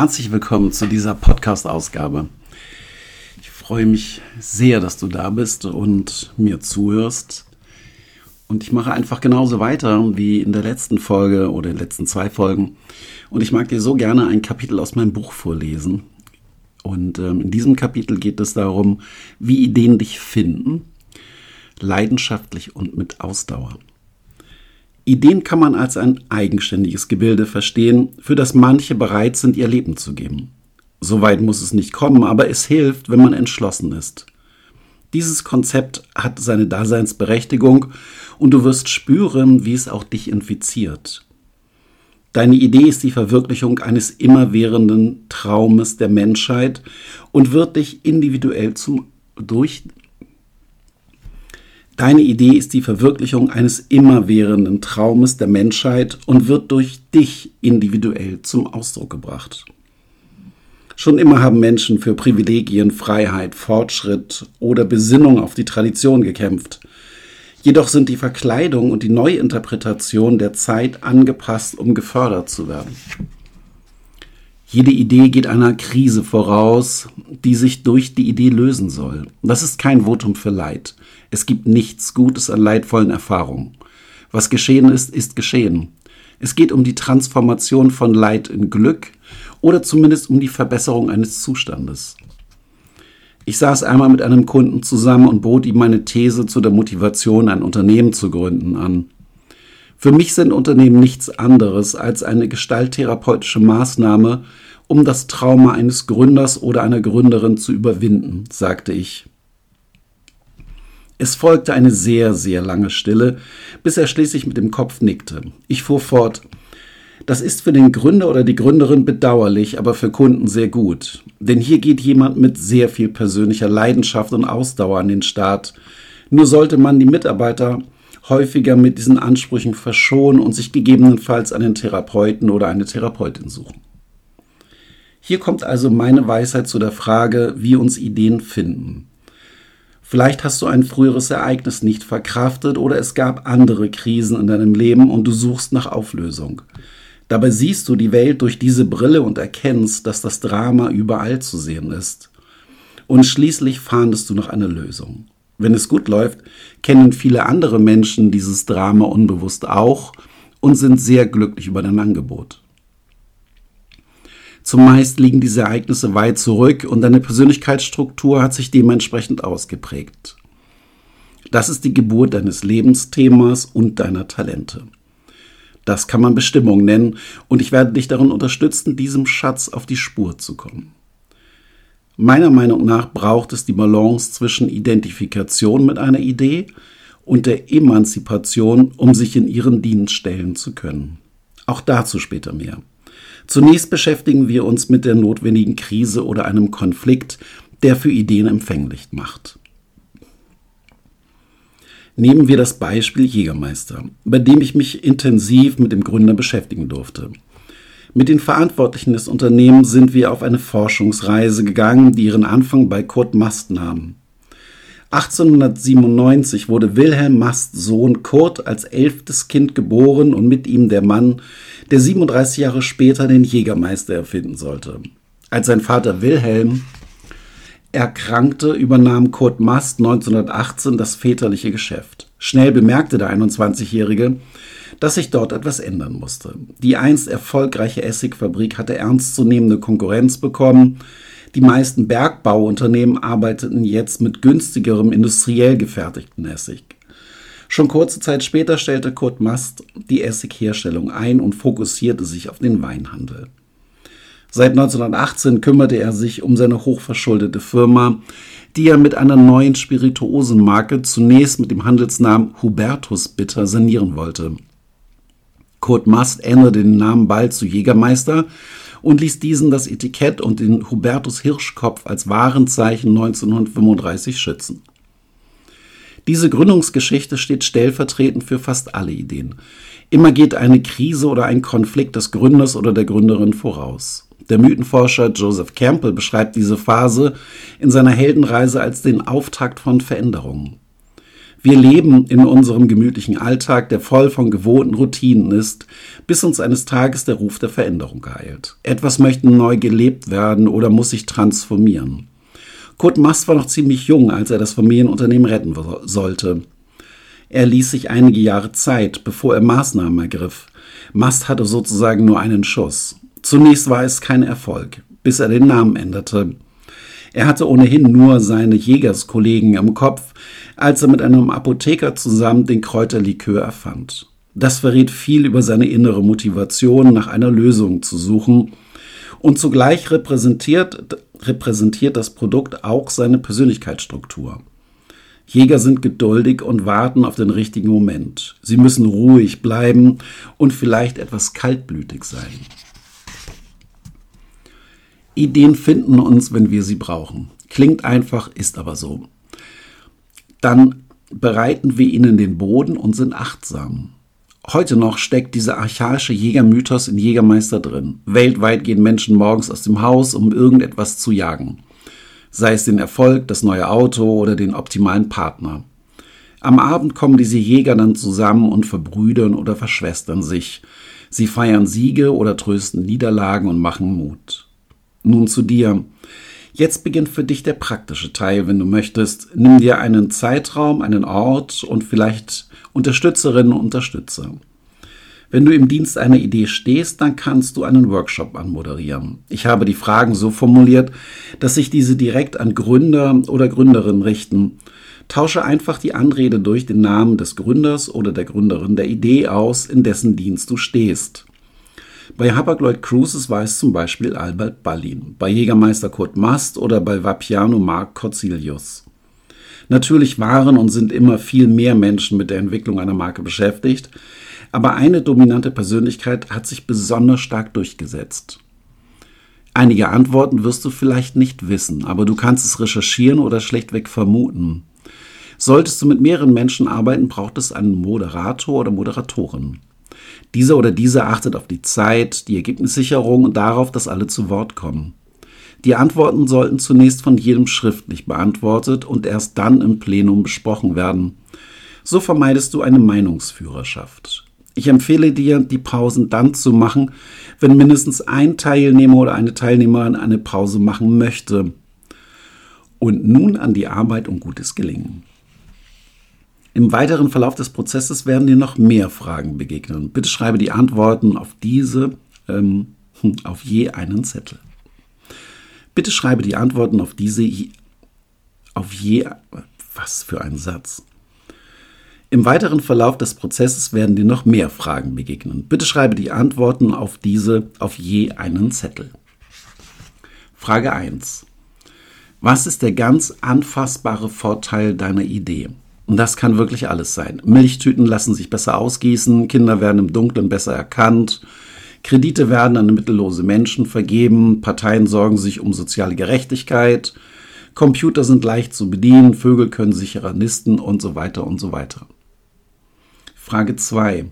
Herzlich willkommen zu dieser Podcast-Ausgabe. Ich freue mich sehr, dass du da bist und mir zuhörst. Und ich mache einfach genauso weiter wie in der letzten Folge oder in den letzten zwei Folgen. Und ich mag dir so gerne ein Kapitel aus meinem Buch vorlesen. Und ähm, in diesem Kapitel geht es darum, wie Ideen dich finden, leidenschaftlich und mit Ausdauer. Ideen kann man als ein eigenständiges Gebilde verstehen, für das manche bereit sind, ihr Leben zu geben. Soweit muss es nicht kommen, aber es hilft, wenn man entschlossen ist. Dieses Konzept hat seine Daseinsberechtigung und du wirst spüren, wie es auch dich infiziert. Deine Idee ist die Verwirklichung eines immerwährenden Traumes der Menschheit und wird dich individuell zum durch Deine Idee ist die Verwirklichung eines immerwährenden Traumes der Menschheit und wird durch dich individuell zum Ausdruck gebracht. Schon immer haben Menschen für Privilegien, Freiheit, Fortschritt oder Besinnung auf die Tradition gekämpft. Jedoch sind die Verkleidung und die Neuinterpretation der Zeit angepasst, um gefördert zu werden. Jede Idee geht einer Krise voraus, die sich durch die Idee lösen soll. Das ist kein Votum für Leid. Es gibt nichts Gutes an leidvollen Erfahrungen. Was geschehen ist, ist geschehen. Es geht um die Transformation von Leid in Glück oder zumindest um die Verbesserung eines Zustandes. Ich saß einmal mit einem Kunden zusammen und bot ihm meine These zu der Motivation, ein Unternehmen zu gründen an. Für mich sind Unternehmen nichts anderes als eine gestalttherapeutische Maßnahme, um das Trauma eines Gründers oder einer Gründerin zu überwinden, sagte ich. Es folgte eine sehr, sehr lange Stille, bis er schließlich mit dem Kopf nickte. Ich fuhr fort. Das ist für den Gründer oder die Gründerin bedauerlich, aber für Kunden sehr gut. Denn hier geht jemand mit sehr viel persönlicher Leidenschaft und Ausdauer an den Start. Nur sollte man die Mitarbeiter häufiger mit diesen Ansprüchen verschonen und sich gegebenenfalls einen Therapeuten oder eine Therapeutin suchen. Hier kommt also meine Weisheit zu der Frage, wie uns Ideen finden. Vielleicht hast du ein früheres Ereignis nicht verkraftet oder es gab andere Krisen in deinem Leben und du suchst nach Auflösung. Dabei siehst du die Welt durch diese Brille und erkennst, dass das Drama überall zu sehen ist. Und schließlich fahndest du nach einer Lösung. Wenn es gut läuft, kennen viele andere Menschen dieses Drama unbewusst auch und sind sehr glücklich über dein Angebot. Zumeist liegen diese Ereignisse weit zurück und deine Persönlichkeitsstruktur hat sich dementsprechend ausgeprägt. Das ist die Geburt deines Lebensthemas und deiner Talente. Das kann man Bestimmung nennen und ich werde dich darin unterstützen, diesem Schatz auf die Spur zu kommen. Meiner Meinung nach braucht es die Balance zwischen Identifikation mit einer Idee und der Emanzipation, um sich in ihren Dienst stellen zu können. Auch dazu später mehr. Zunächst beschäftigen wir uns mit der notwendigen Krise oder einem Konflikt, der für Ideen empfänglich macht. Nehmen wir das Beispiel Jägermeister, bei dem ich mich intensiv mit dem Gründer beschäftigen durfte. Mit den Verantwortlichen des Unternehmens sind wir auf eine Forschungsreise gegangen, die ihren Anfang bei Kurt Mast nahm. 1897 wurde Wilhelm Masts Sohn Kurt als elftes Kind geboren und mit ihm der Mann, der 37 Jahre später den Jägermeister erfinden sollte. Als sein Vater Wilhelm erkrankte, übernahm Kurt Mast 1918 das väterliche Geschäft. Schnell bemerkte der 21-Jährige, dass sich dort etwas ändern musste. Die einst erfolgreiche Essigfabrik hatte ernstzunehmende Konkurrenz bekommen. Die meisten Bergbauunternehmen arbeiteten jetzt mit günstigerem industriell gefertigten Essig. Schon kurze Zeit später stellte Kurt Mast die Essigherstellung ein und fokussierte sich auf den Weinhandel. Seit 1918 kümmerte er sich um seine hochverschuldete Firma, die er mit einer neuen Spirituosenmarke zunächst mit dem Handelsnamen Hubertus Bitter sanieren wollte. Kurt Mast änderte den Namen bald zu Jägermeister und ließ diesen das Etikett und den Hubertus Hirschkopf als Warenzeichen 1935 schützen. Diese Gründungsgeschichte steht stellvertretend für fast alle Ideen. Immer geht eine Krise oder ein Konflikt des Gründers oder der Gründerin voraus. Der Mythenforscher Joseph Campbell beschreibt diese Phase in seiner Heldenreise als den Auftakt von Veränderungen. Wir leben in unserem gemütlichen Alltag, der voll von gewohnten Routinen ist, bis uns eines Tages der Ruf der Veränderung ereilt. Etwas möchte neu gelebt werden oder muss sich transformieren. Kurt Mast war noch ziemlich jung, als er das Familienunternehmen retten sollte. Er ließ sich einige Jahre Zeit, bevor er Maßnahmen ergriff. Mast hatte sozusagen nur einen Schuss. Zunächst war es kein Erfolg, bis er den Namen änderte. Er hatte ohnehin nur seine Jägerskollegen im Kopf, als er mit einem Apotheker zusammen den Kräuterlikör erfand. Das verrät viel über seine innere Motivation, nach einer Lösung zu suchen. Und zugleich repräsentiert, repräsentiert das Produkt auch seine Persönlichkeitsstruktur. Jäger sind geduldig und warten auf den richtigen Moment. Sie müssen ruhig bleiben und vielleicht etwas kaltblütig sein. Ideen finden uns, wenn wir sie brauchen. Klingt einfach, ist aber so. Dann bereiten wir ihnen den Boden und sind achtsam. Heute noch steckt dieser archaische Jägermythos in Jägermeister drin. Weltweit gehen Menschen morgens aus dem Haus, um irgendetwas zu jagen. Sei es den Erfolg, das neue Auto oder den optimalen Partner. Am Abend kommen diese Jäger dann zusammen und verbrüdern oder verschwestern sich. Sie feiern Siege oder trösten Niederlagen und machen Mut. Nun zu dir. Jetzt beginnt für dich der praktische Teil, wenn du möchtest. Nimm dir einen Zeitraum, einen Ort und vielleicht Unterstützerinnen und Unterstützer. Wenn du im Dienst einer Idee stehst, dann kannst du einen Workshop anmoderieren. Ich habe die Fragen so formuliert, dass sich diese direkt an Gründer oder Gründerinnen richten. Tausche einfach die Anrede durch den Namen des Gründers oder der Gründerin der Idee aus, in dessen Dienst du stehst. Bei Hapag-Lloyd Cruises war es zum Beispiel Albert Ballin, bei Jägermeister Kurt Mast oder bei Vapiano Mark Corzilius. Natürlich waren und sind immer viel mehr Menschen mit der Entwicklung einer Marke beschäftigt, aber eine dominante Persönlichkeit hat sich besonders stark durchgesetzt. Einige Antworten wirst du vielleicht nicht wissen, aber du kannst es recherchieren oder schlechtweg vermuten. Solltest du mit mehreren Menschen arbeiten, braucht es einen Moderator oder Moderatorin. Dieser oder diese achtet auf die Zeit, die Ergebnissicherung und darauf, dass alle zu Wort kommen. Die Antworten sollten zunächst von jedem schriftlich beantwortet und erst dann im Plenum besprochen werden. So vermeidest du eine Meinungsführerschaft. Ich empfehle dir, die Pausen dann zu machen, wenn mindestens ein Teilnehmer oder eine Teilnehmerin eine Pause machen möchte. Und nun an die Arbeit und gutes Gelingen. Im weiteren Verlauf des Prozesses werden dir noch mehr Fragen begegnen. Bitte schreibe die Antworten auf diese ähm, auf je einen Zettel. Bitte schreibe die Antworten auf diese auf je was für ein Satz. Im weiteren Verlauf des Prozesses werden dir noch mehr Fragen begegnen. Bitte schreibe die Antworten auf diese auf je einen Zettel. Frage 1. Was ist der ganz anfassbare Vorteil deiner Idee? Und das kann wirklich alles sein. Milchtüten lassen sich besser ausgießen, Kinder werden im Dunkeln besser erkannt, Kredite werden an mittellose Menschen vergeben, Parteien sorgen sich um soziale Gerechtigkeit, Computer sind leicht zu bedienen, Vögel können sicherer nisten und so weiter und so weiter. Frage 2.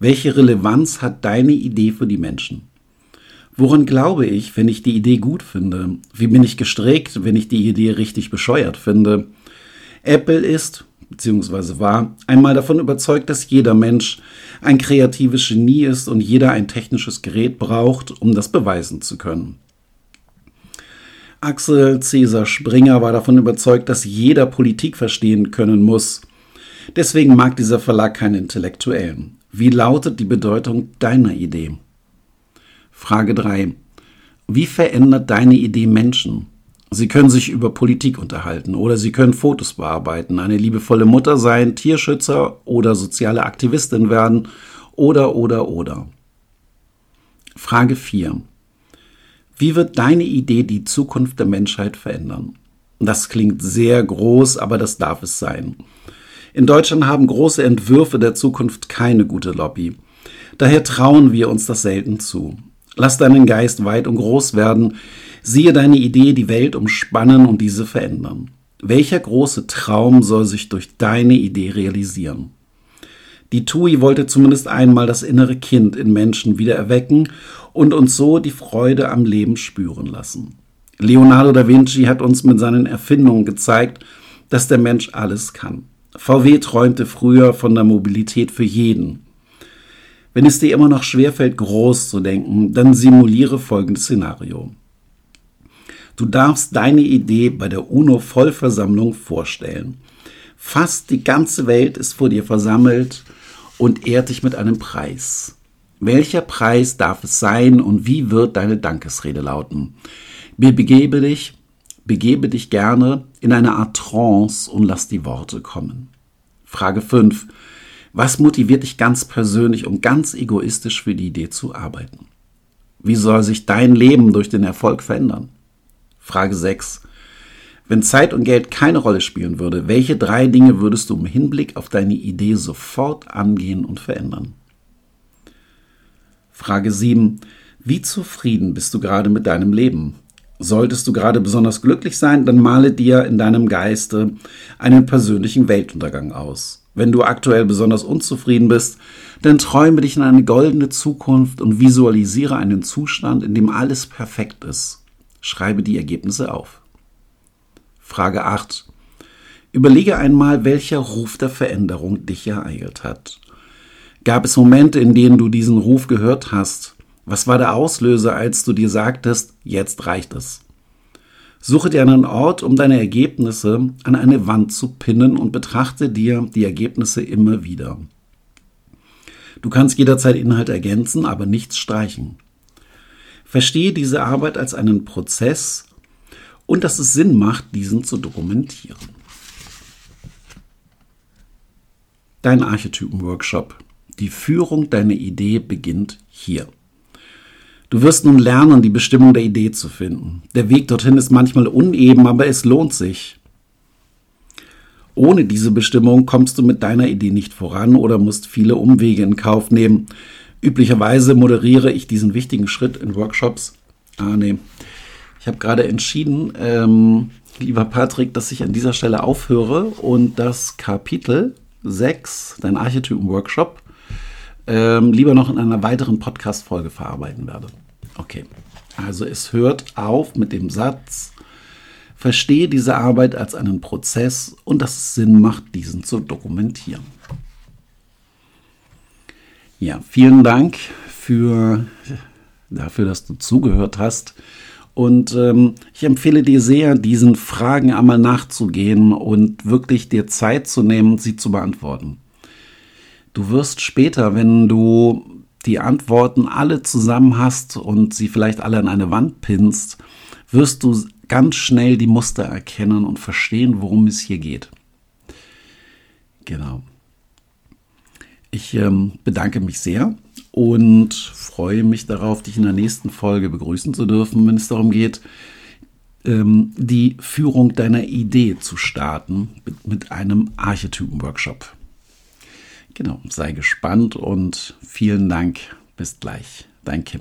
Welche Relevanz hat deine Idee für die Menschen? Woran glaube ich, wenn ich die Idee gut finde? Wie bin ich gestrickt, wenn ich die Idee richtig bescheuert finde? Apple ist, beziehungsweise war, einmal davon überzeugt, dass jeder Mensch ein kreatives Genie ist und jeder ein technisches Gerät braucht, um das beweisen zu können. Axel Cäsar Springer war davon überzeugt, dass jeder Politik verstehen können muss. Deswegen mag dieser Verlag keine Intellektuellen. Wie lautet die Bedeutung deiner Idee? Frage 3. Wie verändert deine Idee Menschen? Sie können sich über Politik unterhalten oder Sie können Fotos bearbeiten, eine liebevolle Mutter sein, Tierschützer oder soziale Aktivistin werden oder oder oder. Frage 4. Wie wird deine Idee die Zukunft der Menschheit verändern? Das klingt sehr groß, aber das darf es sein. In Deutschland haben große Entwürfe der Zukunft keine gute Lobby. Daher trauen wir uns das selten zu. Lass deinen Geist weit und groß werden, Siehe deine Idee die Welt umspannen und diese verändern. Welcher große Traum soll sich durch deine Idee realisieren? Die TUI wollte zumindest einmal das innere Kind in Menschen wieder erwecken und uns so die Freude am Leben spüren lassen. Leonardo da Vinci hat uns mit seinen Erfindungen gezeigt, dass der Mensch alles kann. VW träumte früher von der Mobilität für jeden. Wenn es dir immer noch schwerfällt, groß zu denken, dann simuliere folgendes Szenario. Du darfst deine Idee bei der UNO-Vollversammlung vorstellen. Fast die ganze Welt ist vor dir versammelt und ehrt dich mit einem Preis. Welcher Preis darf es sein und wie wird deine Dankesrede lauten? Begebe dich, begebe dich gerne in eine Art Trance und lass die Worte kommen. Frage 5. Was motiviert dich ganz persönlich und ganz egoistisch für die Idee zu arbeiten? Wie soll sich dein Leben durch den Erfolg verändern? Frage 6. Wenn Zeit und Geld keine Rolle spielen würde, welche drei Dinge würdest du im Hinblick auf deine Idee sofort angehen und verändern? Frage 7. Wie zufrieden bist du gerade mit deinem Leben? Solltest du gerade besonders glücklich sein, dann male dir in deinem Geiste einen persönlichen Weltuntergang aus. Wenn du aktuell besonders unzufrieden bist, dann träume dich in eine goldene Zukunft und visualisiere einen Zustand, in dem alles perfekt ist. Schreibe die Ergebnisse auf. Frage 8. Überlege einmal, welcher Ruf der Veränderung dich ereilt hat. Gab es Momente, in denen du diesen Ruf gehört hast? Was war der Auslöser, als du dir sagtest, jetzt reicht es? Suche dir einen Ort, um deine Ergebnisse an eine Wand zu pinnen und betrachte dir die Ergebnisse immer wieder. Du kannst jederzeit Inhalt ergänzen, aber nichts streichen. Verstehe diese Arbeit als einen Prozess und dass es Sinn macht, diesen zu dokumentieren. Dein Archetypen-Workshop. Die Führung deiner Idee beginnt hier. Du wirst nun lernen, die Bestimmung der Idee zu finden. Der Weg dorthin ist manchmal uneben, aber es lohnt sich. Ohne diese Bestimmung kommst du mit deiner Idee nicht voran oder musst viele Umwege in Kauf nehmen. Üblicherweise moderiere ich diesen wichtigen Schritt in Workshops. Ah, nee. Ich habe gerade entschieden, ähm, lieber Patrick, dass ich an dieser Stelle aufhöre und das Kapitel 6, dein Archetypen-Workshop, ähm, lieber noch in einer weiteren Podcast-Folge verarbeiten werde. Okay, also es hört auf mit dem Satz, verstehe diese Arbeit als einen Prozess und dass es Sinn macht, diesen zu dokumentieren. Ja, vielen Dank für, dafür, dass du zugehört hast. Und ähm, ich empfehle dir sehr, diesen Fragen einmal nachzugehen und wirklich dir Zeit zu nehmen, sie zu beantworten. Du wirst später, wenn du die Antworten alle zusammen hast und sie vielleicht alle an eine Wand pinnst, wirst du ganz schnell die Muster erkennen und verstehen, worum es hier geht. Genau. Ich ähm, bedanke mich sehr und freue mich darauf, dich in der nächsten Folge begrüßen zu dürfen, wenn es darum geht, ähm, die Führung deiner Idee zu starten mit, mit einem Archetypen-Workshop. Genau, sei gespannt und vielen Dank. Bis gleich. Dein Kim.